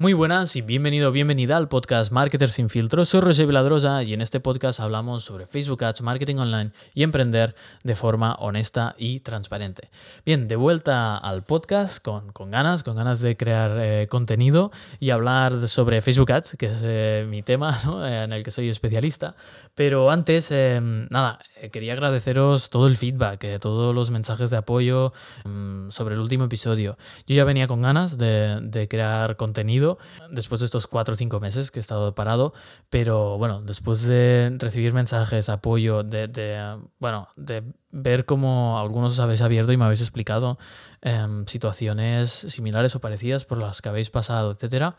Muy buenas y bienvenido bienvenida al podcast Marketer sin filtro. Soy Roger Viladrosa y en este podcast hablamos sobre Facebook Ads, marketing online y emprender de forma honesta y transparente. Bien, de vuelta al podcast con, ganas, con ganas de crear eh, contenido y hablar sobre Facebook Ads, que es eh, mi tema eh, en el que soy especialista. Pero antes, nada, quería agradeceros todo el feedback, todos los mensajes de apoyo mm, sobre el último episodio. Yo ya venía con ganas de, de crear contenido después de estos cuatro o cinco meses que he estado parado, pero bueno, después de recibir mensajes, apoyo, de, bueno, de ver cómo algunos os habéis abierto y me habéis explicado em, situaciones similares o parecidas por las que habéis pasado, etcétera,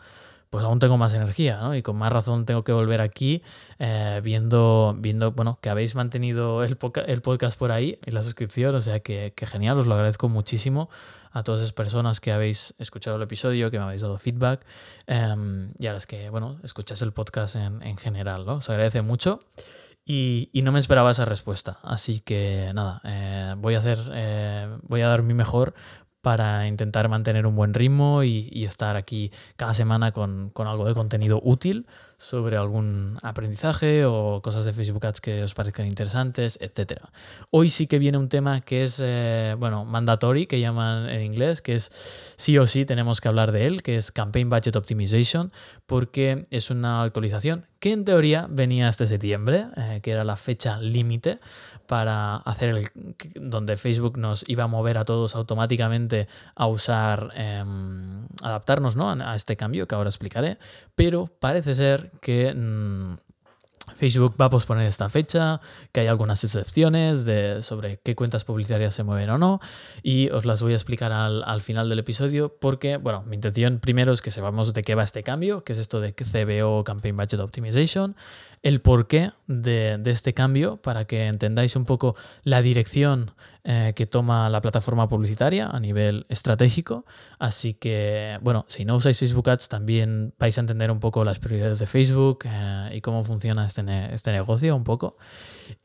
pues aún tengo más energía, ¿no? Y con más razón tengo que volver aquí eh, viendo, viendo, bueno, que habéis mantenido el, podcast por ahí y la suscripción, o sea que, que, genial, os lo agradezco muchísimo a todas esas personas que habéis escuchado el episodio, que me habéis dado feedback em, y a las que, bueno, escucháis el podcast en, en general, ¿no? Os agradece mucho. Y, y, no me esperaba esa respuesta. Así que nada, eh, voy a hacer, eh, voy a dar mi mejor para intentar mantener un buen ritmo y, estar aquí cada semana con, algo de contenido útil sobre algún aprendizaje o cosas de Facebook Ads que os parezcan interesantes, etc. Hoy sí que viene un tema que es, eh, bueno, mandatory, que llaman en inglés, que es sí o sí tenemos que hablar de él, que es Campaign Budget Optimization, porque es una actualización que en teoría venía este septiembre, eh, que era la fecha límite para hacer el donde Facebook nos iba a mover a todos automáticamente a usar, em, adaptarnos ¿no? a, este cambio que ahora explicaré, pero parece ser que mm, Facebook va a posponer esta fecha, que hay algunas excepciones de, sobre qué cuentas publicitarias se mueven o no, y os las voy a explicar al, al, final del episodio porque, bueno, mi intención primero es que sepamos de qué va este cambio, que es esto de CBO, Campaign Budget Optimization, el porqué de, de este cambio para que entendáis un poco la dirección eh, que toma la plataforma publicitaria a nivel estratégico. Así que, bueno, si no usáis Facebook Ads, también vais a entender un poco las prioridades de Facebook eh, y cómo funciona este, este negocio un poco.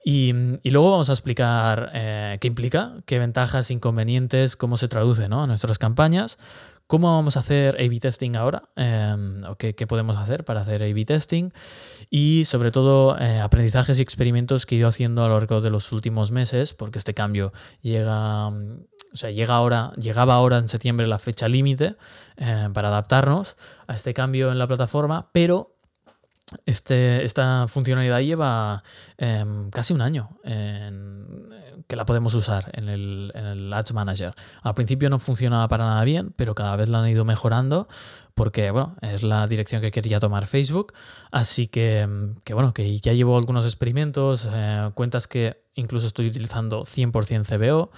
Y, luego vamos a explicar eh, qué implica, qué ventajas, inconvenientes, cómo se traduce a nuestras campañas ¿Cómo vamos a hacer A-B testing ahora? Em, qué, podemos hacer para hacer A-B testing? Y sobre todo eh, aprendizajes y experimentos que he ido haciendo a lo largo de los últimos meses, porque este cambio llega, mm, o sea, llega ahora, llegaba ahora en septiembre la fecha límite eh, para adaptarnos a este cambio en la plataforma, pero este, esta funcionalidad lleva em, casi un año que la podemos usar en el, en el, Ads Manager. Al principio no funcionaba para nada bien, pero cada vez la han ido mejorando porque bueno, es la dirección que quería tomar Facebook. Así que, que bueno, que ya llevo algunos experimentos, eh, cuentas que incluso estoy utilizando 100% CBO.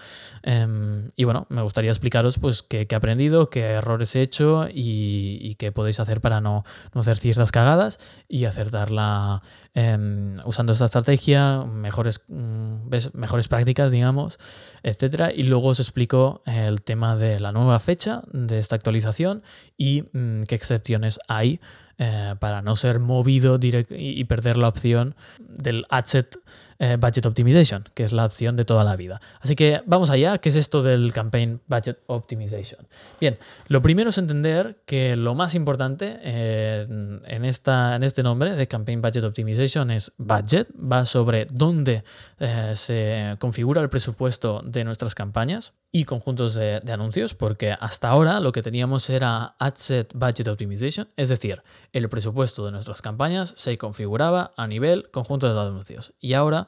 Em, y bueno, me gustaría explicaros pues qué, he aprendido, qué errores he hecho y, qué podéis hacer para no, hacer ciertas cagadas y acertarla em, usando esta estrategia, mejores, mm, mejores prácticas, digamos, etc. Y luego os explico el tema de la nueva fecha de esta actualización y mm, qué excepciones hay eh, para no ser movido y perder la opción del adset eh, budget Optimization, que es la opción de toda la vida. Así que vamos allá, ¿qué es esto del Campaign Budget Optimization? Bien, lo primero es entender que lo más importante eh, en, esta, en este nombre de Campaign Budget Optimization es budget, va sobre dónde se configura el presupuesto de nuestras campañas y conjuntos de, anuncios, porque hasta ahora lo que teníamos era Adset Budget Optimization, es decir, el presupuesto de nuestras campañas se configuraba a nivel conjunto de anuncios. Y ahora,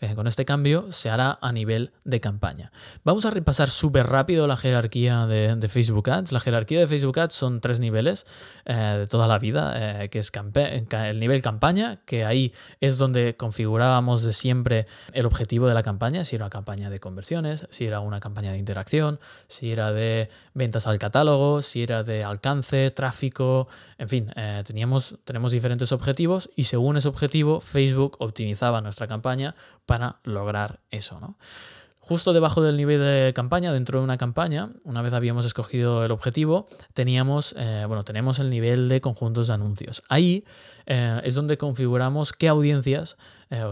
eh, con este cambio, se hará a nivel de campaña. Vamos a repasar súper rápido la jerarquía de, Facebook Ads. La jerarquía de Facebook Ads son tres niveles eh, de toda la vida, eh, que es el nivel campaña, que ahí es donde configurábamos de siempre el objetivo de la campaña, si era una campaña de conversiones, si era una campaña de interacción, si era de ventas al catálogo, si era de alcance, tráfico, en fin, teníamos, tenemos diferentes objetivos y según ese objetivo Facebook optimizaba nuestra campaña para lograr eso. ¿no? Justo debajo del nivel de campaña, dentro de una campaña, una vez habíamos escogido el objetivo, teníamos, eh, bueno, tenemos el nivel de conjuntos de anuncios. Ahí eh, es donde configuramos qué audiencias,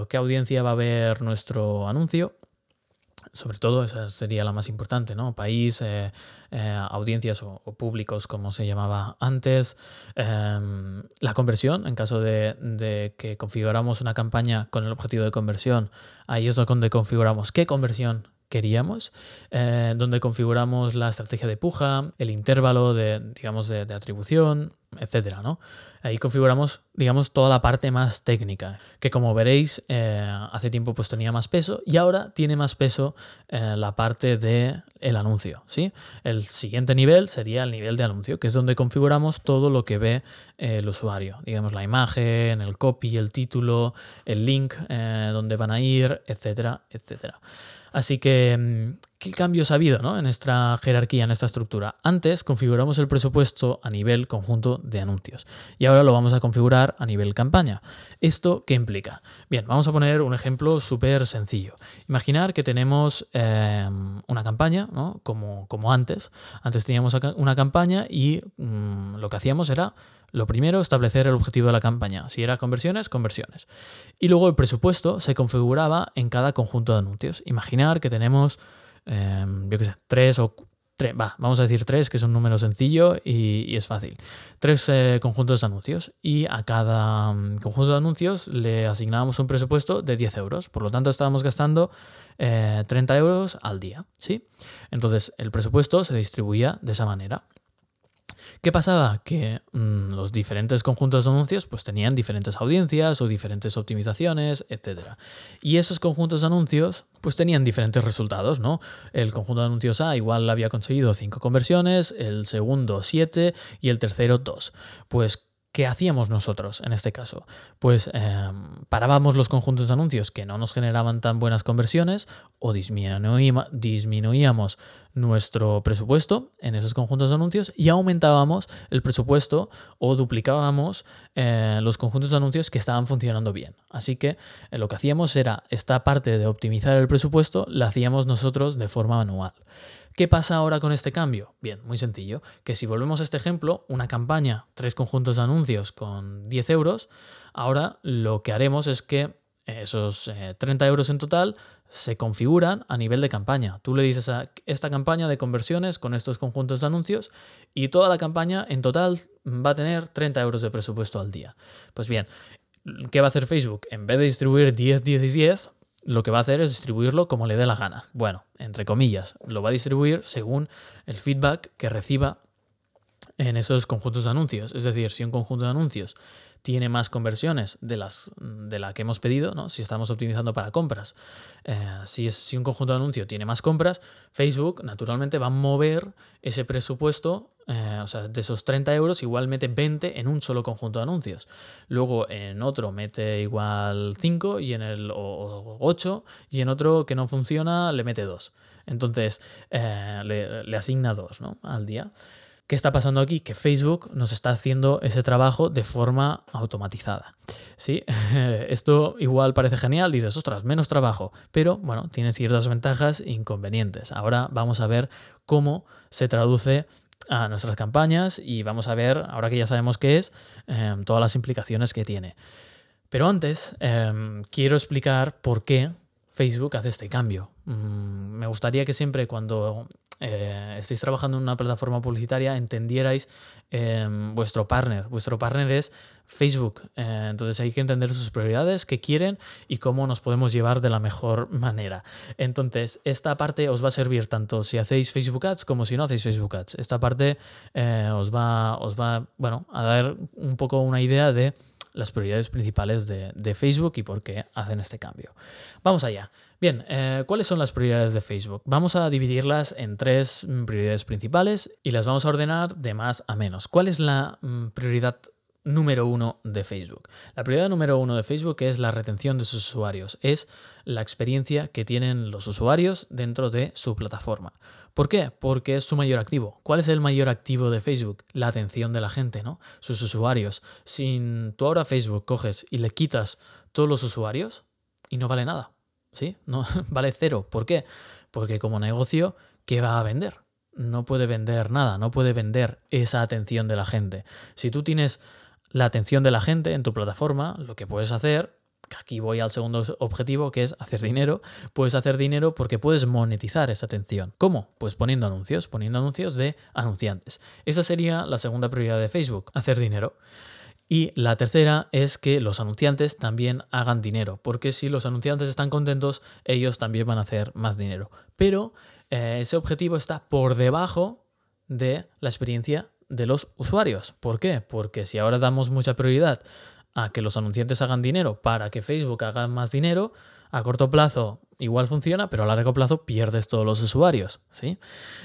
qué audiencia va a ver nuestro anuncio sobre todo, esa sería la más importante, ¿no? País, eh, eh, audiencias o, públicos, como se llamaba antes. Em, la conversión, en caso de, que configuramos una campaña con el objetivo de conversión, ahí es donde configuramos qué conversión queríamos, eh, donde configuramos la estrategia de puja, el intervalo de, digamos, de, atribución, etcétera, ¿no? Ahí configuramos, digamos, toda la parte más técnica, que como veréis, eh, hace tiempo pues tenía más peso y ahora tiene más peso eh, la parte de el anuncio, ¿sí? El siguiente nivel sería el nivel de anuncio, que es donde configuramos todo lo que ve el usuario, digamos, la imagen, el copy, el título, el link, donde van a ir, etcétera, etcétera. Así que, mm, ¿qué cambios ha habido en nuestra jerarquía, en esta estructura? Antes configuramos el presupuesto a nivel conjunto de anuncios y ahora lo vamos a configurar a nivel campaña. ¿Esto qué implica? Bien, vamos a poner un ejemplo súper sencillo. Imaginar que tenemos em, una campaña, como, como antes. Antes teníamos una campaña y mm, lo que hacíamos era lo primero, establecer el objetivo de la campaña. Si era conversiones, conversiones. Y luego el presupuesto se configuraba en cada conjunto de anuncios. Imaginar que tenemos, em, yo qué sé, tres o Vamos a decir tres, que es un número sencillo y, es fácil. Tres eh, conjuntos de anuncios y a cada mm, conjunto de anuncios le asignábamos un presupuesto de 10 euros. Por lo tanto, estábamos gastando 30 eh, euros al día. ¿sí? Entonces, el presupuesto se distribuía de esa manera. ¿Qué pasaba? Que mm, los diferentes conjuntos de anuncios pues, tenían diferentes audiencias o diferentes optimizaciones, etc. Y esos conjuntos de anuncios pues tenían diferentes resultados, ¿no? El conjunto de anuncios A igual había conseguido 5 conversiones, el segundo 7 y el tercero 2. Pues ¿Qué hacíamos nosotros en este caso? Pues em, parábamos los conjuntos de anuncios que no nos generaban tan buenas conversiones o disminuíamos nuestro presupuesto en esos conjuntos de anuncios y aumentábamos el presupuesto o duplicábamos eh, los conjuntos de anuncios que estaban funcionando bien. Así que eh, lo que hacíamos era esta parte de optimizar el presupuesto la hacíamos nosotros de forma manual. ¿Qué pasa ahora con este cambio? Bien, muy sencillo, que si volvemos a este ejemplo, una campaña, tres conjuntos de anuncios con 10 euros, ahora lo que haremos es que esos 30 eh, euros en total se configuran a nivel de campaña. Tú le dices a esta campaña de conversiones con estos conjuntos de anuncios y toda la campaña en total va a tener 30 euros de presupuesto al día. Pues bien, ¿qué va a hacer Facebook? En vez de distribuir 10, 10 y 10, lo que va a hacer es distribuirlo como le dé la gana. Bueno, entre comillas, lo va a distribuir según el feedback que reciba en esos conjuntos de anuncios. Es decir, si un conjunto de anuncios tiene más conversiones de las de la que hemos pedido, ¿no? si estamos optimizando para compras. Eh, si, es, si un conjunto de anuncios tiene más compras, Facebook naturalmente va a mover ese presupuesto, eh, o sea, de esos 30 euros, igual mete 20 en un solo conjunto de anuncios. Luego en otro mete igual 5 y en el o 8 y en otro que no funciona le mete 2. Entonces eh, le, le, asigna 2 ¿no? al día. ¿Qué está pasando aquí? Que Facebook nos está haciendo ese trabajo de forma automatizada. ¿Sí? Esto igual parece genial, dices, ostras, menos trabajo, pero bueno, tiene ciertas ventajas e inconvenientes. Ahora vamos a ver cómo se traduce a nuestras campañas y vamos a ver, ahora que ya sabemos qué es, em, todas las implicaciones que tiene. Pero antes, em, quiero explicar por qué Facebook hace este cambio. Mm, me gustaría que siempre cuando eh, estáis trabajando en una plataforma publicitaria, entendierais em, vuestro partner. Vuestro partner es Facebook. Eh, entonces hay que entender sus prioridades, qué quieren y cómo nos podemos llevar de la mejor manera. Entonces, esta parte os va a servir tanto si hacéis Facebook Ads como si no hacéis Facebook Ads. Esta parte eh, os, va, os va bueno, a dar un poco una idea de las prioridades principales de, Facebook y por qué hacen este cambio. Vamos allá. Bien, eh, ¿cuáles son las prioridades de Facebook? Vamos a dividirlas en tres mm, prioridades principales y las vamos a ordenar de más a menos. ¿Cuál es la mm, prioridad número uno de Facebook. La prioridad número uno de Facebook es la retención de sus usuarios, es la experiencia que tienen los usuarios dentro de su plataforma. ¿Por qué? Porque es su mayor activo. ¿Cuál es el mayor activo de Facebook? La atención de la gente, ¿no? Sus usuarios. Si tú ahora Facebook coges y le quitas todos los usuarios y no vale nada, ¿sí? No, vale cero. ¿Por qué? Porque como negocio, ¿qué va a vender? No puede vender nada, no puede vender esa atención de la gente. Si tú tienes la atención de la gente en tu plataforma, lo que puedes hacer aquí voy al segundo objetivo, que es hacer dinero. Puedes hacer dinero porque puedes monetizar esa atención. ¿Cómo? Pues poniendo anuncios, poniendo anuncios de anunciantes. Esa sería la segunda prioridad de Facebook, hacer dinero. Y la tercera es que los anunciantes también hagan dinero, porque si los anunciantes están contentos, ellos también van a hacer más dinero. Pero eh, ese objetivo está por debajo de la experiencia de los usuarios. ¿Por qué? Porque si ahora damos mucha prioridad a que los anunciantes hagan dinero para que Facebook haga más dinero, a corto plazo igual funciona, pero a largo plazo pierdes todos los usuarios. ¿sí?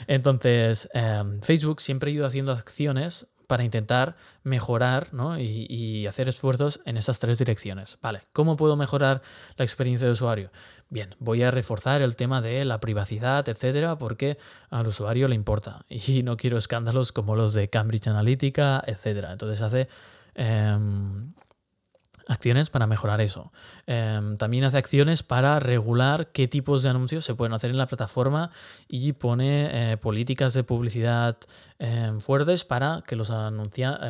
Entonces, em, Facebook siempre ha ido haciendo acciones para intentar mejorar y, hacer esfuerzos en esas tres direcciones. Vale, ¿cómo puedo mejorar la experiencia de usuario? Bien, voy a reforzar el tema de la privacidad, etcétera, porque al usuario le importa y no quiero escándalos como los de Cambridge Analytica, etcétera. Entonces hace em, acciones para mejorar eso. Em, también hace acciones para regular qué tipos de anuncios se pueden hacer en la plataforma y pone eh, políticas de publicidad em, fuertes para que los,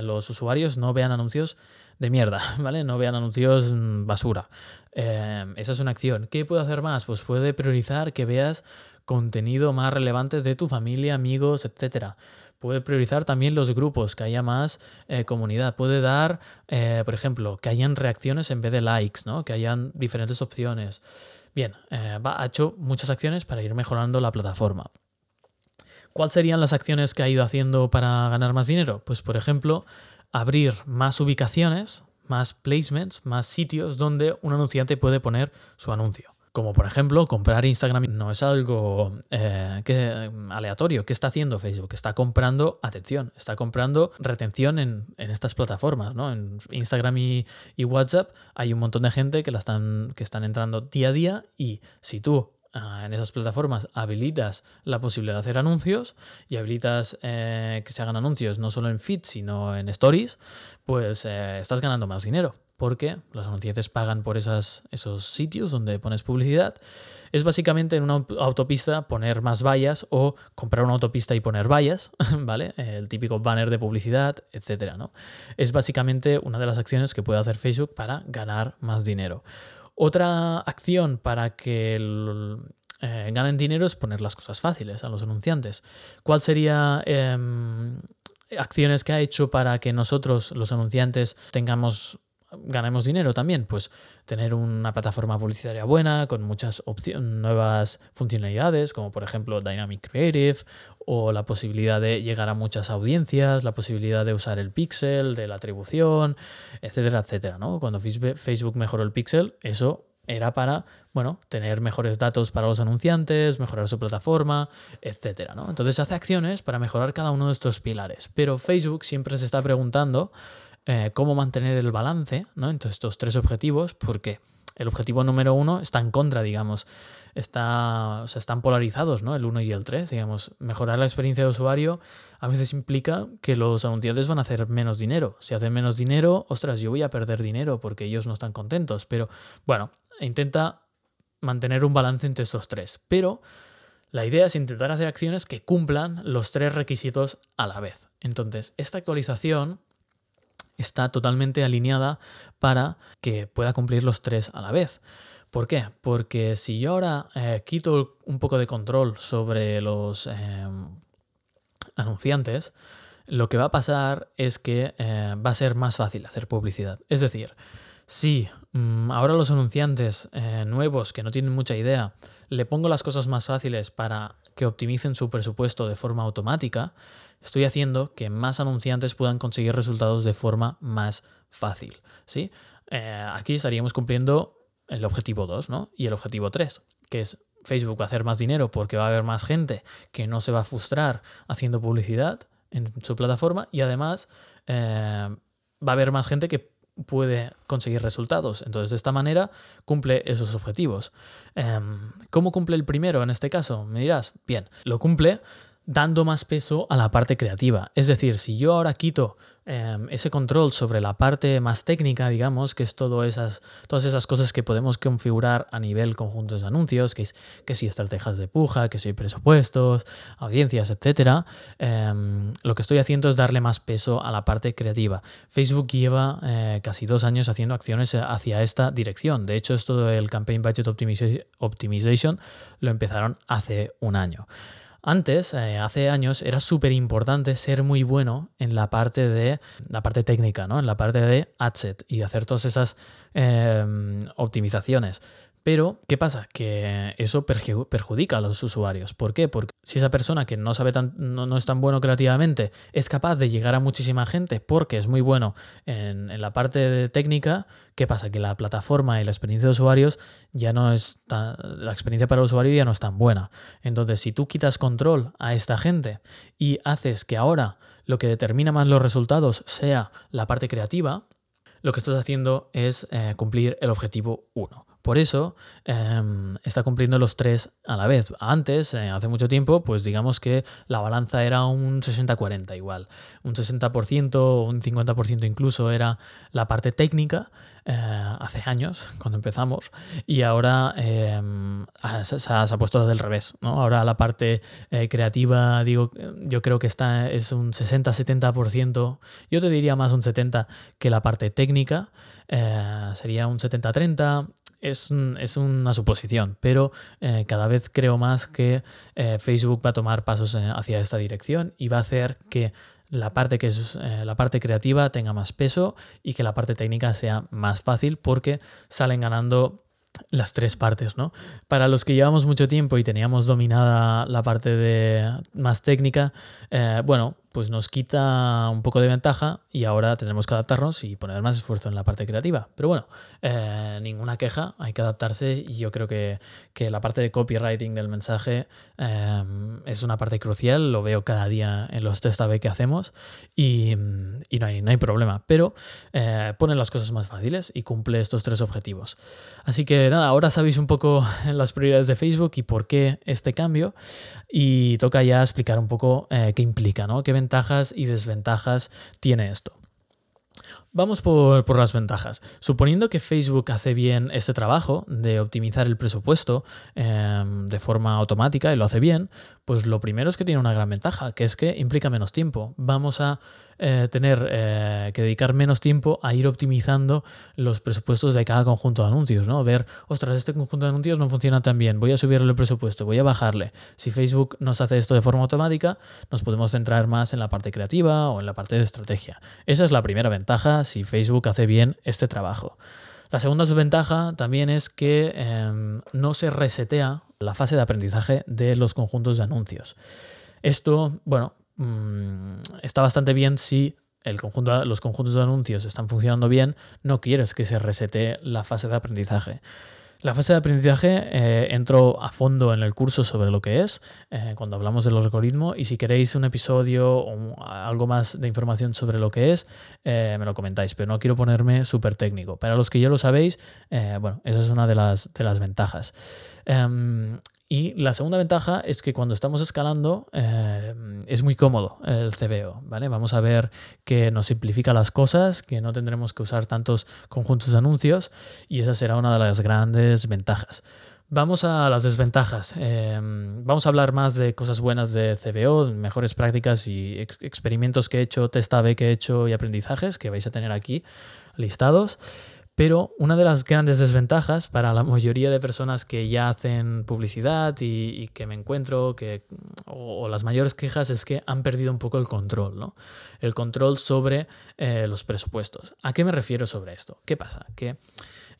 los usuarios no vean anuncios de mierda, ¿vale? No vean anuncios mm, basura. Em, esa es una acción. ¿Qué puede hacer más? Pues puede priorizar que veas contenido más relevante de tu familia, amigos, etcétera puede priorizar también los grupos, que haya más eh, comunidad. Puede dar, eh, por ejemplo, que hayan reacciones en vez de likes, ¿no? que hayan diferentes opciones. Bien, eh, ha hecho muchas acciones para ir mejorando la plataforma. ¿Cuáles serían las acciones que ha ido haciendo para ganar más dinero? Pues, por ejemplo, abrir más ubicaciones, más placements, más sitios donde un anunciante puede poner su anuncio. Como por ejemplo, comprar Instagram no es algo eh, que, aleatorio. ¿Qué está haciendo Facebook? Está comprando atención, está comprando retención en, estas plataformas. ¿no? En Instagram y, WhatsApp hay un montón de gente que, la están, que están entrando día a día y si tú ah, en esas plataformas habilitas la posibilidad de hacer anuncios y habilitas eh, que se hagan anuncios no solo en feed, sino en stories, pues eh, estás ganando más dinero porque los anunciantes pagan por esos sitios donde pones publicidad. Es básicamente en una autopista poner más vallas o comprar una autopista y poner vallas, ¿vale? El típico banner de publicidad, etcétera, ¿no? Es básicamente una de las acciones que puede hacer Facebook para ganar más dinero. Otra acción para que eh, ganen dinero es poner las cosas fáciles a los anunciantes. ¿Cuál sería em, acciones que ha hecho para que nosotros, los anunciantes, tengamos ganemos dinero también? Pues tener una plataforma publicitaria buena, con muchas nuevas funcionalidades, como por ejemplo Dynamic Creative, o la posibilidad de llegar a muchas audiencias, la posibilidad de usar el pixel, de la atribución, etcétera, etcétera. ¿no? Cuando Facebook mejoró el pixel, eso era para, bueno, tener mejores datos para los anunciantes, mejorar su plataforma, etcétera, ¿no? Entonces hace acciones para mejorar cada uno de estos pilares. Pero Facebook siempre se está preguntando eh, cómo mantener el balance ¿no? entre estos tres objetivos, porque el objetivo número uno está en contra, digamos, está, o están polarizados, ¿no? El uno y el tres, digamos, mejorar la experiencia de usuario a veces implica que los anunciantes van a hacer menos dinero. Si hacen menos dinero, ostras, yo voy a perder dinero porque ellos no están contentos, pero bueno, intenta mantener un balance entre estos tres, pero la idea es intentar hacer acciones que cumplan los tres requisitos a la vez. Entonces, esta actualización está totalmente alineada para que pueda cumplir los tres a la vez. ¿Por qué? Porque si yo ahora eh, quito un poco de control sobre los em, anunciantes, lo que va a pasar es que eh, va a ser más fácil hacer publicidad. Es decir, si mm, ahora los anunciantes eh, nuevos que no tienen mucha idea le pongo las cosas más fáciles para que optimicen su presupuesto de forma automática, estoy haciendo que más anunciantes puedan conseguir resultados de forma más fácil. ¿sí? Eh, aquí estaríamos cumpliendo el objetivo 2 ¿no? y el objetivo 3, que es Facebook va a hacer más dinero porque va a haber más gente que no se va a frustrar haciendo publicidad en su plataforma y además eh, va a haber más gente que puede conseguir resultados. Entonces, de esta manera cumple esos objetivos. Em, ¿Cómo cumple el primero en este caso? Me dirás, bien, lo cumple dando más peso a la parte creativa. Es decir, si yo ahora quito em, ese control sobre la parte más técnica, digamos, que es todo esas, todas esas cosas que podemos configurar a nivel conjuntos de anuncios, que, es, que si estrategias de puja, que si presupuestos, audiencias, etc., em, lo que estoy haciendo es darle más peso a la parte creativa. Facebook lleva eh, casi dos años haciendo acciones hacia esta dirección. De hecho, esto del Campaign Budget Optimization lo empezaron hace un año. Antes, eh, hace años, era súper importante ser muy bueno en la parte de la parte técnica, ¿no? En la parte de adset y hacer todas esas em, optimizaciones. Pero, ¿qué pasa? Que eso perjudica a los usuarios. ¿Por qué? Porque si esa persona que no sabe tan, no, es tan bueno creativamente es capaz de llegar a muchísima gente porque es muy bueno en, la parte de técnica, ¿qué pasa? Que la plataforma y la experiencia de usuarios ya no es la experiencia para el usuario ya no es tan buena. Entonces, si tú quitas control a esta gente y haces que ahora lo que determina más los resultados sea la parte creativa, lo que estás haciendo es eh, cumplir el objetivo 1. Por eso em, está cumpliendo los tres a la vez. Antes, eh, hace mucho tiempo, pues digamos que la balanza era un 60-40 igual. Un 60% o un 50% incluso era la parte técnica eh, hace años, cuando empezamos, y ahora em, se, ha puesto del revés. ¿no? Ahora la parte eh, creativa, digo, yo creo que está, es un 60-70%, yo te diría más un 70% que la parte técnica, sería un 70-30 es, una suposición, pero eh, cada vez creo más que eh, Facebook va a tomar pasos eh, hacia esta dirección y va a hacer que la parte que es la parte creativa tenga más peso y que la parte técnica sea más fácil porque salen ganando las tres partes, ¿no? Para los que llevamos mucho tiempo y teníamos dominada la parte de más técnica, bueno, pues nos quita un poco de ventaja y ahora tendremos que adaptarnos y poner más esfuerzo en la parte creativa. Pero bueno, eh, ninguna queja, hay que adaptarse y yo creo que, la parte de copywriting del mensaje eh, es una parte crucial, lo veo cada día en los test A-B que hacemos y, no, hay, no, hay, problema, pero eh, pone las cosas más fáciles y cumple estos tres objetivos. Así que nada, ahora sabéis un poco las prioridades de Facebook y por qué este cambio y toca ya explicar un poco qué implica, ¿no? ¿Qué ventajas y desventajas tiene esto. Vamos por, las ventajas. Suponiendo que Facebook hace bien este trabajo de optimizar el presupuesto em, de forma automática y lo hace bien, pues lo primero es que tiene una gran ventaja, que es que implica menos tiempo. Vamos a eh, tener eh, que dedicar menos tiempo a ir optimizando los presupuestos de cada conjunto de anuncios, ¿no? Ver, ostras, este conjunto de anuncios no funciona tan bien, voy a subirle el presupuesto, voy a bajarle. Si Facebook nos hace esto de forma automática, nos podemos centrar más en la parte creativa o en la parte de estrategia. Esa es la primera ventaja si Facebook hace bien este trabajo. La segunda desventaja también es que em, no se resetea la fase de aprendizaje de los conjuntos de anuncios. Esto, bueno, mm, está bastante bien si los conjuntos de anuncios están funcionando bien, no quieres que se resetee la fase de aprendizaje. La fase de aprendizaje eh, entro a fondo en el curso sobre lo que es, eh, cuando hablamos del algoritmo, y si queréis un episodio o algo más de información sobre lo que es, eh, me lo comentáis, pero no quiero ponerme súper técnico. Para los que ya lo sabéis, bueno, esa es una de las, de las ventajas. Em, y la segunda ventaja es que cuando estamos escalando eh, es muy cómodo el CBO, ¿vale? Vamos a ver que nos simplifica las cosas, que no tendremos que usar tantos conjuntos de anuncios y esa será una de las grandes ventajas. Vamos a las desventajas. Em, vamos a hablar más de cosas buenas de CBO, mejores prácticas y experimentos que he hecho, test A-B que he hecho y aprendizajes que vais a tener aquí listados. Pero una de las grandes desventajas para la mayoría de personas que ya hacen publicidad y, que me encuentro, que, o, las mayores quejas es que han perdido un poco el control, ¿no? El control sobre eh, los presupuestos. ¿A qué me refiero sobre esto? ¿Qué pasa? Que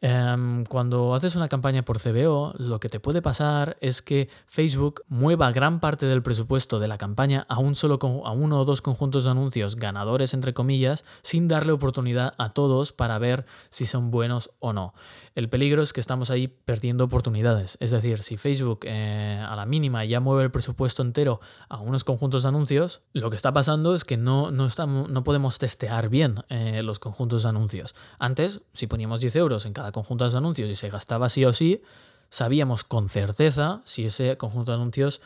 Em, cuando haces una campaña por CBO, lo que te puede pasar es que Facebook mueva gran parte del presupuesto de la campaña a, un solo, a uno o dos conjuntos de anuncios ganadores, entre comillas, sin darle oportunidad a todos para ver si son buenos o no. El peligro es que estamos ahí perdiendo oportunidades. Es decir, si Facebook eh, a la mínima ya mueve el presupuesto entero a unos conjuntos de anuncios, lo que está pasando es que no, no, estamos, no podemos testear bien eh, los conjuntos de anuncios. Antes, si poníamos 10 euros en cada conjunto de anuncios y se gastaba sí o sí, sabíamos con certeza si ese conjunto de anuncios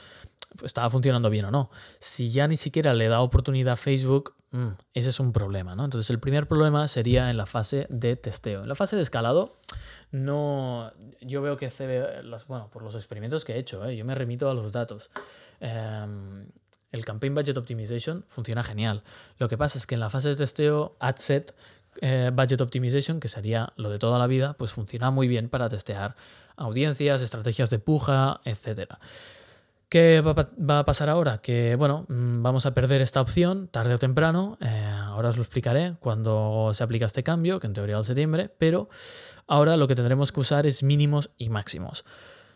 estaba funcionando bien o no. Si ya ni siquiera le da oportunidad a Facebook, mm, ese es un problema, ¿no? Entonces el primer problema sería en la fase de testeo. En la fase de escalado, no. Yo veo que las, bueno, por los experimentos que he hecho, ¿eh? yo me remito a los datos. Em, el Campaign Budget Optimization funciona genial. Lo que pasa es que en la fase de testeo, AdSet eh, Budget Optimization, que sería lo de toda la vida, pues funciona muy bien para testear audiencias, estrategias de puja, etc. ¿Qué va, a pasar ahora? Que bueno, mm, vamos a perder esta opción tarde o temprano. Eh, ahora os lo explicaré cuando se aplica este cambio, que en teoría es septiembre, pero ahora lo que tendremos que usar es mínimos y máximos.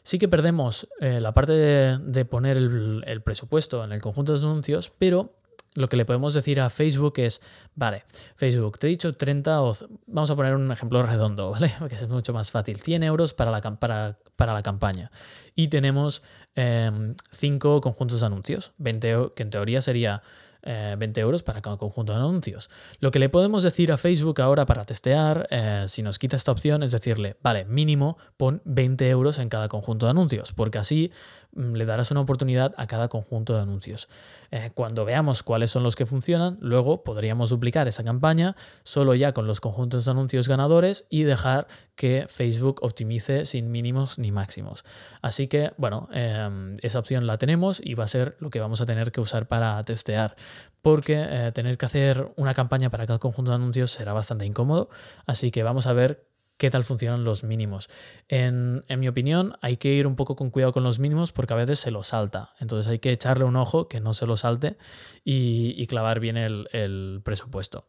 Sí que perdemos eh, la parte de, poner el, presupuesto en el conjunto de anuncios, pero lo que le podemos decir a Facebook es, vale, Facebook, te he dicho 30 o vamos a poner un ejemplo redondo, ¿vale? Porque es mucho más fácil. 100 euros para la, para, para la campaña. Y tenemos 5 em, conjuntos de anuncios, 20, que en teoría sería 20 eh, euros para cada conjunto de anuncios. Lo que le podemos decir a Facebook ahora para testear, eh, si nos quita esta opción, es decirle, vale, mínimo pon 20 euros en cada conjunto de anuncios, porque así le darás una oportunidad a cada conjunto de anuncios. Eh, cuando veamos cuáles son los que funcionan, luego podríamos duplicar esa campaña solo ya con los conjuntos de anuncios ganadores y dejar que Facebook optimice sin mínimos ni máximos. Así que, bueno, em, esa opción la tenemos y va a ser lo que vamos a tener que usar para testear porque eh, tener que hacer una campaña para cada conjunto de anuncios será bastante incómodo, así que vamos a ver qué tal funcionan los mínimos. En, mi opinión, hay que ir un poco con cuidado con los mínimos porque a veces se lo salta. Entonces hay que echarle un ojo que no se lo salte y, clavar bien el, el, presupuesto.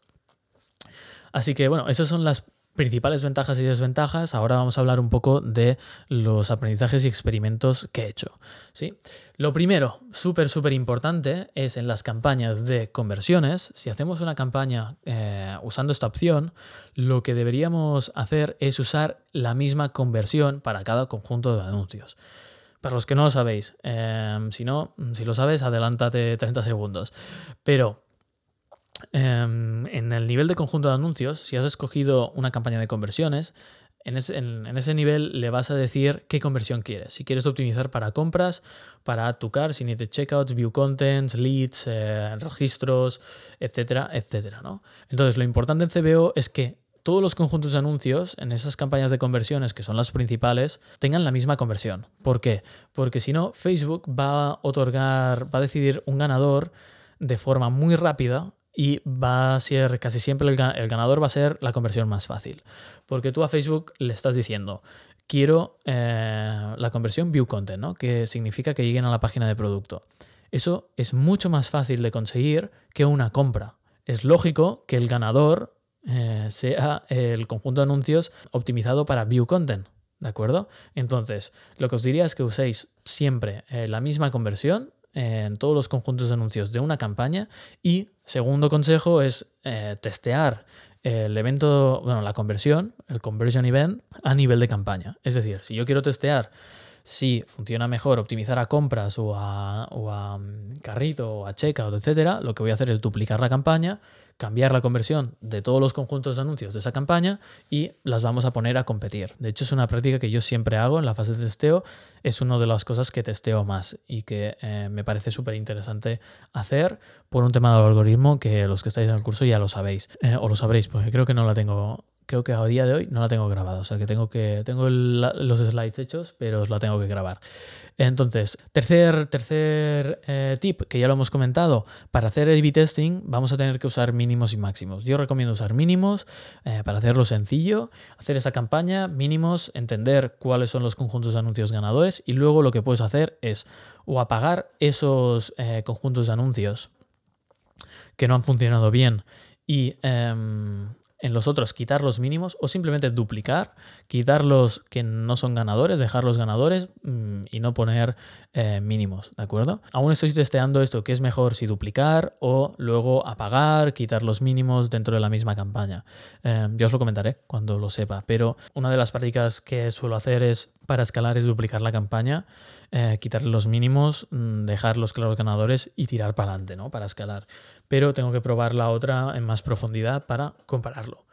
Así que bueno, esas son las principales ventajas y desventajas. Ahora vamos a hablar un poco de los aprendizajes y experimentos que he hecho. ¿sí? Lo primero, súper, súper importante, es en las campañas de conversiones. Si hacemos una campaña eh, usando esta opción, lo que deberíamos hacer es usar la misma conversión para cada conjunto de anuncios. Para los que no lo sabéis, eh, si no, si lo sabes, adelántate 30 segundos. Pero en el nivel de conjunto de anuncios, si has escogido una campaña de conversiones, en ese, nivel le vas a decir qué conversión quieres. Si quieres optimizar para compras, para tu car, si necesitas checkouts, view contents, leads, eh, registros, etcétera, etcétera. ¿no? Entonces, lo importante en CBO es que todos los conjuntos de anuncios en esas campañas de conversiones, que son las principales, tengan la misma conversión. ¿Por qué? Porque si no, Facebook va a otorgar, va a decidir un ganador de forma muy rápida y va a ser casi siempre el, ganador va a ser la conversión más fácil. Porque tú a Facebook le estás diciendo, quiero eh, la conversión view content, ¿no? que significa que lleguen a la página de producto. Eso es mucho más fácil de conseguir que una compra. Es lógico que el ganador eh, sea el conjunto de anuncios optimizado para view content. ¿De acuerdo? Entonces, lo que os diría es que uséis siempre eh, la misma conversión en todos los conjuntos de anuncios de una campaña y segundo consejo es eh, testear el evento, bueno, la conversión, el conversion event a nivel de campaña. Es decir, si yo quiero testear si funciona mejor optimizar a compras o a, o a mm, carrito o a checkout, etcétera, lo que voy a hacer es duplicar la campaña, cambiar la conversión de todos los conjuntos de anuncios de esa campaña y las vamos a poner a competir. De hecho, es una práctica que yo siempre hago en la fase de testeo. Es una de las cosas que testeo más y que eh, me parece súper interesante hacer por un tema del algoritmo que los que estáis en el curso ya lo sabéis eh, o lo sabréis, porque creo que no la tengo creo que a día de hoy no la tengo grabada. O sea que tengo que. Tengo los slides hechos, pero os la tengo que grabar. Entonces, tercer, tercer eh, tip, que ya lo hemos comentado, para hacer A-B testing vamos a tener que usar mínimos y máximos. Yo recomiendo usar mínimos eh, para hacerlo sencillo, hacer esa campaña, mínimos, entender cuáles son los conjuntos de anuncios ganadores y luego lo que puedes hacer es o apagar esos eh, conjuntos de anuncios que no han funcionado bien y em, en los otros quitar los mínimos o simplemente duplicar, quitar los que no son ganadores, dejar los ganadores mm, y no poner eh, mínimos, ¿de acuerdo? Aún estoy testeando esto, que es mejor si duplicar o luego apagar, quitar los mínimos dentro de la misma campaña. Eh, yo os lo comentaré cuando lo sepa, pero una de las prácticas que suelo hacer es para escalar es duplicar la campaña, eh, quitarle los mínimos, mm, dejar los claros ganadores y tirar para adelante, ¿no? Para escalar. Pero tengo que probar la otra en más profundidad para compararlo.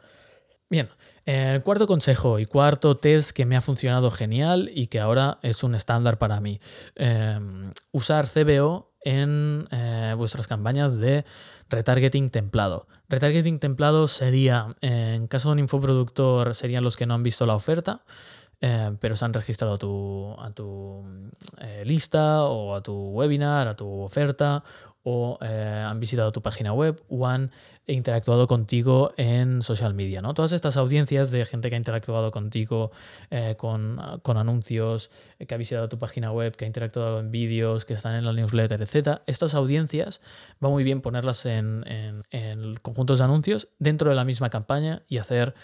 Bien, eh, cuarto consejo y cuarto test que me ha funcionado genial y que ahora es un estándar para mí. Em, usar CBO en eh, vuestras campañas de retargeting templado. Retargeting templado sería, en caso de un infoproductor, serían los que no han visto la oferta. Eh, pero se han registrado a tu lista o a tu webinar, a tu oferta o eh, han visitado tu página web o han interactuado contigo en social media. ¿no? Todas estas audiencias de gente que ha interactuado contigo eh, con, anuncios, que ha visitado tu página web, que ha interactuado en vídeos, que están en la newsletter, etc. Estas audiencias va muy bien ponerlas en, en conjuntos de anuncios dentro de la misma campaña y hacer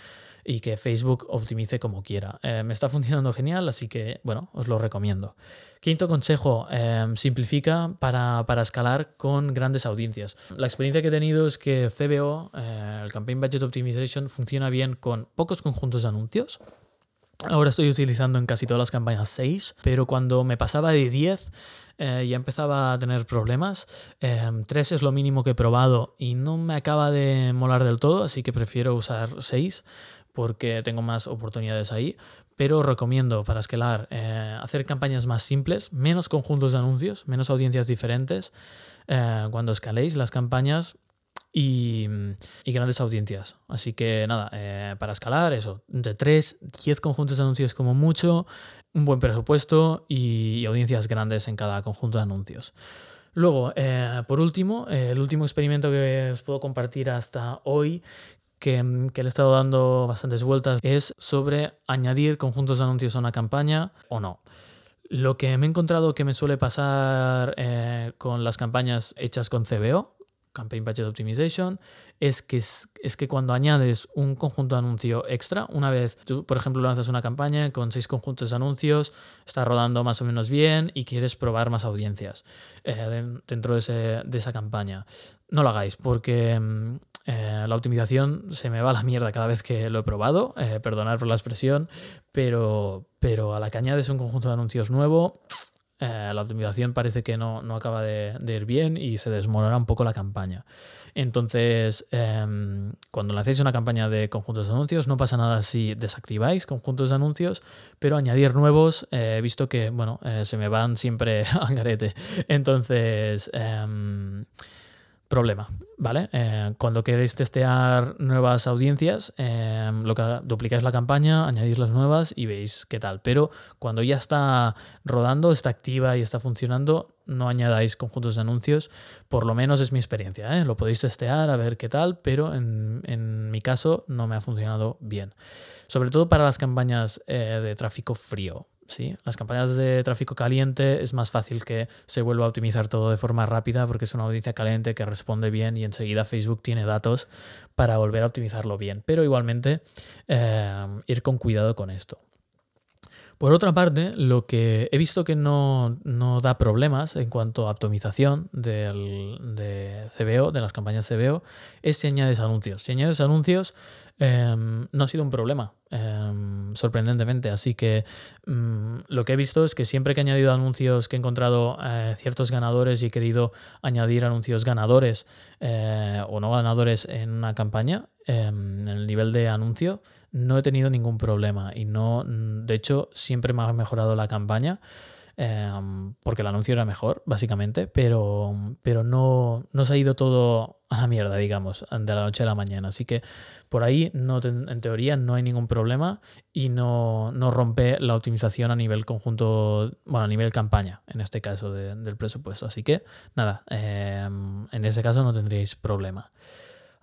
y que Facebook optimice como quiera. Eh, me está funcionando genial, así que bueno, os lo recomiendo. Quinto consejo, em, simplifica para, escalar con grandes audiencias. La experiencia que he tenido es que CBO, eh, el Campaign Budget Optimization, funciona bien con pocos conjuntos de anuncios. Ahora estoy utilizando en casi todas las campañas 6, pero cuando me pasaba de 10 eh, ya empezaba a tener problemas. 3 em, es lo mínimo que he probado y no me acaba de molar del todo, así que prefiero usar 6 porque tengo más oportunidades ahí, pero recomiendo para escalar eh, hacer campañas más simples, menos conjuntos de anuncios, menos audiencias diferentes eh, cuando escaléis las campañas y, grandes audiencias. Así que nada, eh, para escalar eso, de 3, 10 conjuntos de anuncios como mucho, un buen presupuesto y audiencias grandes en cada conjunto de anuncios. Luego, por último, el último experimento que os puedo compartir hasta hoy, Mm, que, le he estado dando bastantes vueltas es sobre añadir conjuntos de anuncios a una campaña o no. Lo que me he encontrado que me suele pasar eh, con las campañas hechas con CBO, Campaign Budget Optimization, es que, es, que cuando añades un conjunto de anuncio extra, una vez tú, por ejemplo, lanzas una campaña con seis conjuntos de anuncios, está rodando más o menos bien y quieres probar más audiencias eh, dentro de, de, esa campaña, no lo hagáis porque mm, eh, la optimización se me va a la mierda cada vez que lo he probado, eh, perdonad por la expresión, pero, pero a la que añades un conjunto de anuncios nuevo, eh, la optimización parece que no, acaba de, ir bien y se desmorona un poco la campaña. Entonces, em, cuando lancéis una campaña de conjuntos de anuncios, no pasa nada si desactiváis conjuntos de anuncios, pero añadir nuevos, he visto que, bueno, se me van siempre al garete. Entonces, em, problema, ¿vale? Eh, cuando queréis testear nuevas audiencias, eh, lo que duplicáis la campaña, añadís las nuevas y veis qué tal. Pero cuando ya está rodando, está activa y está funcionando, no añadáis conjuntos de anuncios. Por lo menos es mi experiencia. ¿eh? Lo podéis testear a ver qué tal, pero en, en mi caso no me ha funcionado bien. Sobre todo para las campañas de tráfico frío. ¿Sí? Las campañas de tráfico caliente es más fácil que se vuelva a optimizar todo de forma rápida porque es una audiencia caliente que responde bien y enseguida Facebook tiene datos para volver a optimizarlo bien. Pero igualmente eh, ir con cuidado con esto. Por otra parte, lo que he visto que no, da problemas en cuanto a optimización del, de CBO, de las campañas CBO, es si añades anuncios. Si añades anuncios, em, no ha sido un problema, em, sorprendentemente. Así que mm, lo que he visto es que siempre que he añadido anuncios, que he encontrado eh, ciertos ganadores y he querido añadir anuncios ganadores eh, o no ganadores en una campaña, em, en el nivel de anuncio, no he tenido ningún problema y no, de hecho, siempre me ha mejorado la campaña. Em, porque el anuncio era mejor, básicamente, pero, pero no, no, se ha ido todo a la mierda, digamos, de la noche a la mañana. Así que por ahí, no en teoría, no hay ningún problema y no, no, rompe la optimización a nivel conjunto, bueno, a nivel campaña, en este caso del presupuesto. Así que, nada, em, en ese caso no tendríais problema.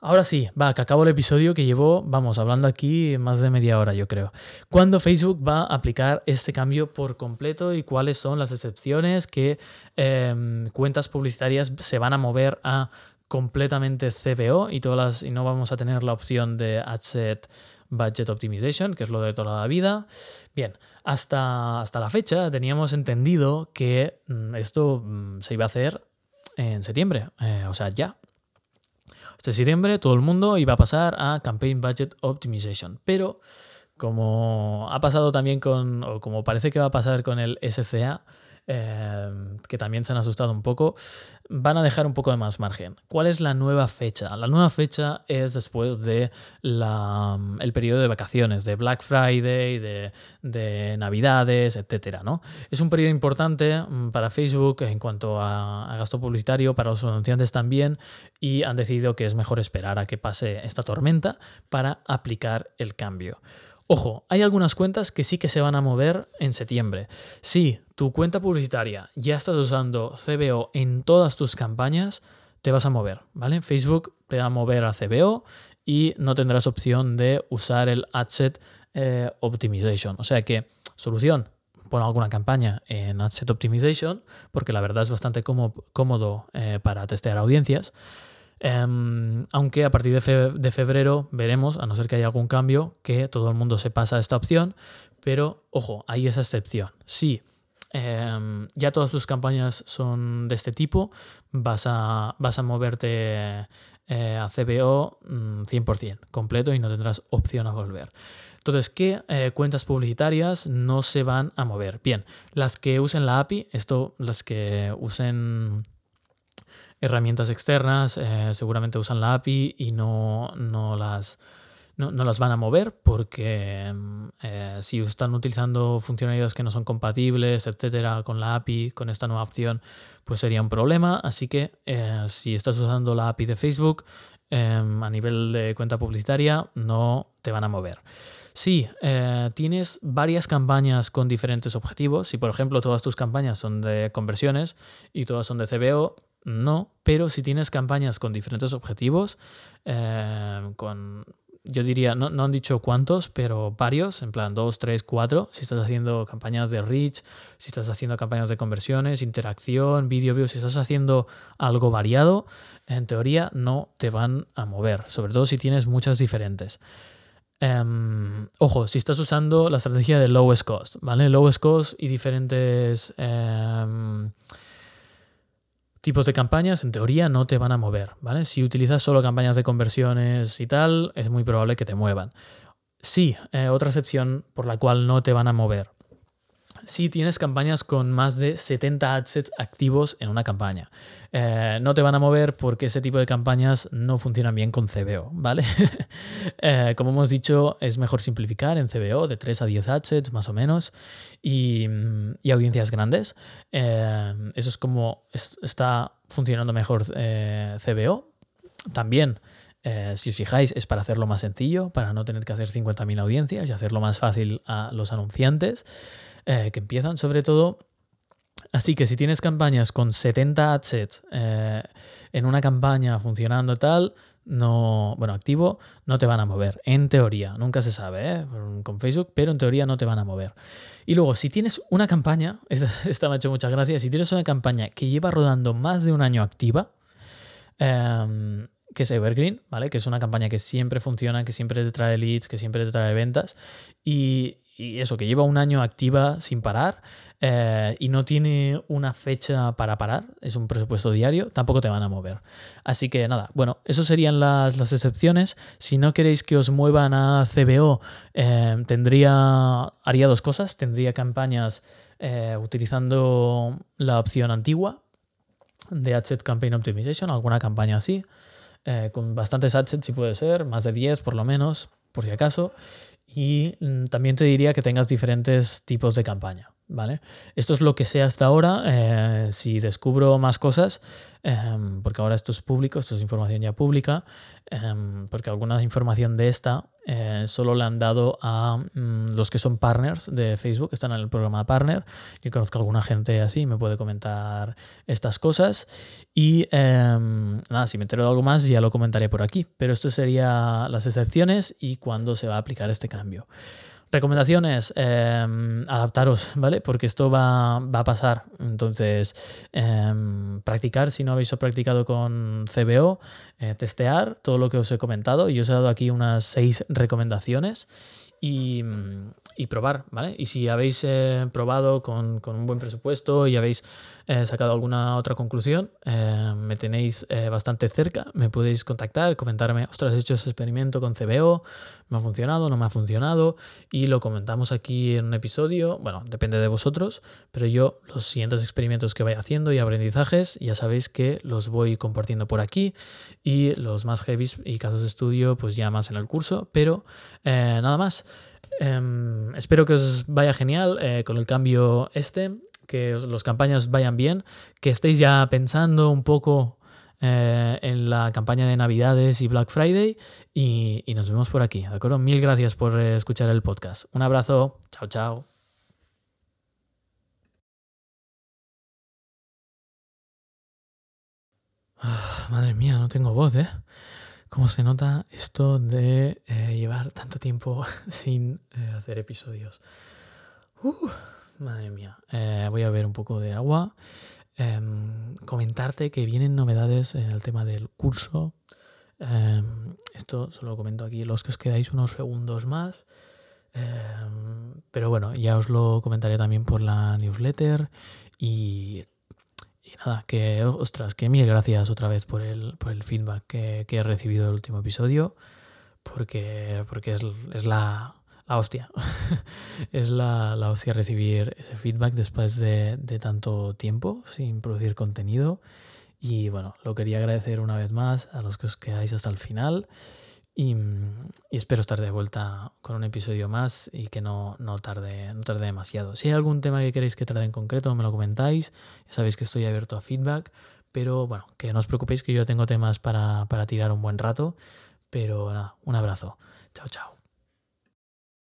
Ahora sí, va, que acabo el episodio que llevo, vamos, hablando aquí más de media hora, yo creo. ¿Cuándo Facebook va a aplicar este cambio por completo y cuáles son las excepciones que em, cuentas publicitarias se van a mover a completamente CBO y, todas las, y no vamos a tener la opción de Adset Budget Optimization, que es lo de toda la vida? Bien, hasta, hasta la fecha teníamos entendido que mm, esto mm, se iba a hacer en septiembre, eh, o sea, ya, este septiembre todo el mundo iba a pasar a Campaign Budget Optimization. Pero como ha pasado también con, o como parece que va a pasar con el SCA, em, que también se han asustado un poco, van a dejar un poco de más margen. ¿Cuál es la nueva fecha? La nueva fecha es después de el periodo de vacaciones, de Black Friday, de, de Navidades, etc. ¿no? Es un periodo importante mm, para Facebook en cuanto a gasto publicitario, para los anunciantes también, y han decidido que es mejor esperar a que pase esta tormenta para aplicar el cambio. Ojo, hay algunas cuentas que sí que se van a mover en septiembre. Si tu cuenta publicitaria ya estás usando CBO en todas tus campañas, te vas a mover, ¿vale? Facebook te va a mover a CBO y no tendrás opción de usar el Adset eh, Optimization. O sea que, solución, pon alguna campaña en Adset Optimization, porque la verdad es bastante cómodo, eh, para testear audiencias. Em, aunque a partir de, febrero veremos, a no ser que haya algún cambio, que todo el mundo se pasa a esta opción. Pero ojo, hay esa excepción. Si em, ya todas tus campañas son de este tipo, vas a, vas a moverte eh, a CBO 100% mm, completo y no tendrás opción a volver. Entonces, ¿qué eh, cuentas publicitarias no se van a mover? Bien, las que usen la API, esto, las que usen herramientas externas, eh, seguramente usan la API y no, no las, no, las van a mover porque mm, eh, si están utilizando funcionalidades que no son compatibles, etcétera, con la API, con esta nueva opción, pues sería un problema. Así que eh, si estás usando la API de Facebook em, a nivel de cuenta publicitaria, no te van a mover. Si tienes varias campañas con diferentes objetivos, si por ejemplo todas tus campañas son de conversiones y todas son de CBO, no, pero si tienes campañas con diferentes objetivos, eh, con, yo diría, no, no, han dicho cuántos, pero varios, en plan dos, tres, cuatro, si estás haciendo campañas de reach, si estás haciendo campañas de conversiones, interacción, vídeo, view, si estás haciendo algo variado, en teoría no te van a mover, sobre todo si tienes muchas diferentes. Em, ojo, si estás usando la estrategia de lowest cost, ¿vale? Lowest cost y diferentes... Em, tipos de campañas en teoría no te van a mover, ¿vale? Si utilizas solo campañas de conversiones y tal, es muy probable que te muevan. Sí, eh, otra excepción por la cual no te van a mover si tienes campañas con más de 70 adsets activos en una campaña. Eh, no te van a mover porque ese tipo de campañas no funcionan bien con CBO, ¿vale? Eh, como hemos dicho, es mejor simplificar en CBO de 3 a 10 adsets más o menos y, audiencias grandes. Eh, eso es como está funcionando mejor CBO. También si os fijáis, es para hacerlo más sencillo, para no tener que hacer 50.000 audiencias y hacerlo más fácil a los anunciantes. Eh, que empiezan sobre todo. Así que si tienes campañas con 70 adsets eh, en una campaña funcionando tal, no, bueno, activo, no te van a mover. En teoría, nunca se sabe ¿eh? con Facebook, pero en teoría no te van a mover. Y luego, si tienes una campaña, esta, me ha hecho muchas gracias, si tienes una campaña que lleva rodando más de un año activa, em, que es Evergreen, ¿vale? Que es una campaña que siempre funciona, que siempre te trae leads, que siempre te trae ventas. Y, y eso, que lleva un año activa sin parar eh, y no tiene una fecha para parar, es un presupuesto diario, tampoco te van a mover. Así que nada, bueno, eso serían las, excepciones. Si no queréis que os muevan a CBO, eh, tendría, haría dos cosas, tendría campañas eh, utilizando la opción antigua de Adset Campaign Optimization, alguna campaña así, con bastantes adsets si puede ser, más de 10 por lo menos, por si acaso. Y mm, también te diría que tengas diferentes tipos de campaña. ¿Vale? Esto es lo que sé hasta ahora. Eh, si descubro más cosas, em, porque ahora esto es público, esto es información ya pública, em, porque alguna información de esta eh, solo le han dado a mm, los que son partners de Facebook, están en el programa partner. Yo conozco a alguna gente así, me puede comentar estas cosas. Y em, nada, si me entero de algo más, ya lo comentaré por aquí. Pero esto serían las excepciones y cuándo se va a aplicar este cambio. Recomendaciones, em, adaptaros, ¿vale? Porque esto va, a pasar. Entonces, em, practicar, si no habéis practicado con CBO, eh, testear todo lo que os he comentado. Y os he dado aquí unas seis recomendaciones y, probar, ¿vale? Y si habéis eh, probado con, un buen presupuesto y habéis eh, sacado alguna otra conclusión, eh, me tenéis bastante cerca, me podéis contactar, comentarme, ostras, he hecho ese experimento con CBO, me ha funcionado, no me ha funcionado, y y lo comentamos aquí en un episodio. Bueno, depende de vosotros, pero yo los siguientes experimentos que vaya haciendo y aprendizajes, ya sabéis que los voy compartiendo por aquí y los más heavy y casos de estudio, pues ya más en el curso, pero eh, nada más. Em, espero que os vaya genial eh, con el cambio este, que las campañas vayan bien, que estéis ya pensando un poco eh, en la campaña de Navidades y Black Friday y, nos vemos por aquí, ¿de acuerdo? Mil gracias por escuchar el podcast. Un abrazo, chao, chao. Ah, madre mía, no tengo voz, ¿eh? ¿Cómo se nota esto de eh, llevar tanto tiempo sin eh, hacer episodios? Uh, madre mía. Eh, voy a ver un poco de agua. Em, comentarte que vienen novedades en el tema del curso. Em, esto solo comento aquí los que os quedáis unos segundos más. Em, pero bueno, ya os lo comentaré también por la newsletter. Y, nada, que ostras, que mil gracias otra vez por el, por el feedback que, he recibido del último episodio. Porque, porque es la, la hostia. es la, la, hostia recibir ese feedback después de, de, tanto tiempo sin producir contenido. Y bueno, lo quería agradecer una vez más a los que os quedáis hasta el final. Y, y espero estar de vuelta con un episodio más y que no, no, tarde, no tarde demasiado. Si hay algún tema que queréis que trate en concreto, me lo comentáis. Ya sabéis que estoy abierto a feedback. Pero bueno, que no os preocupéis que yo tengo temas para, para tirar un buen rato. Pero nada, un abrazo. Chao, chao.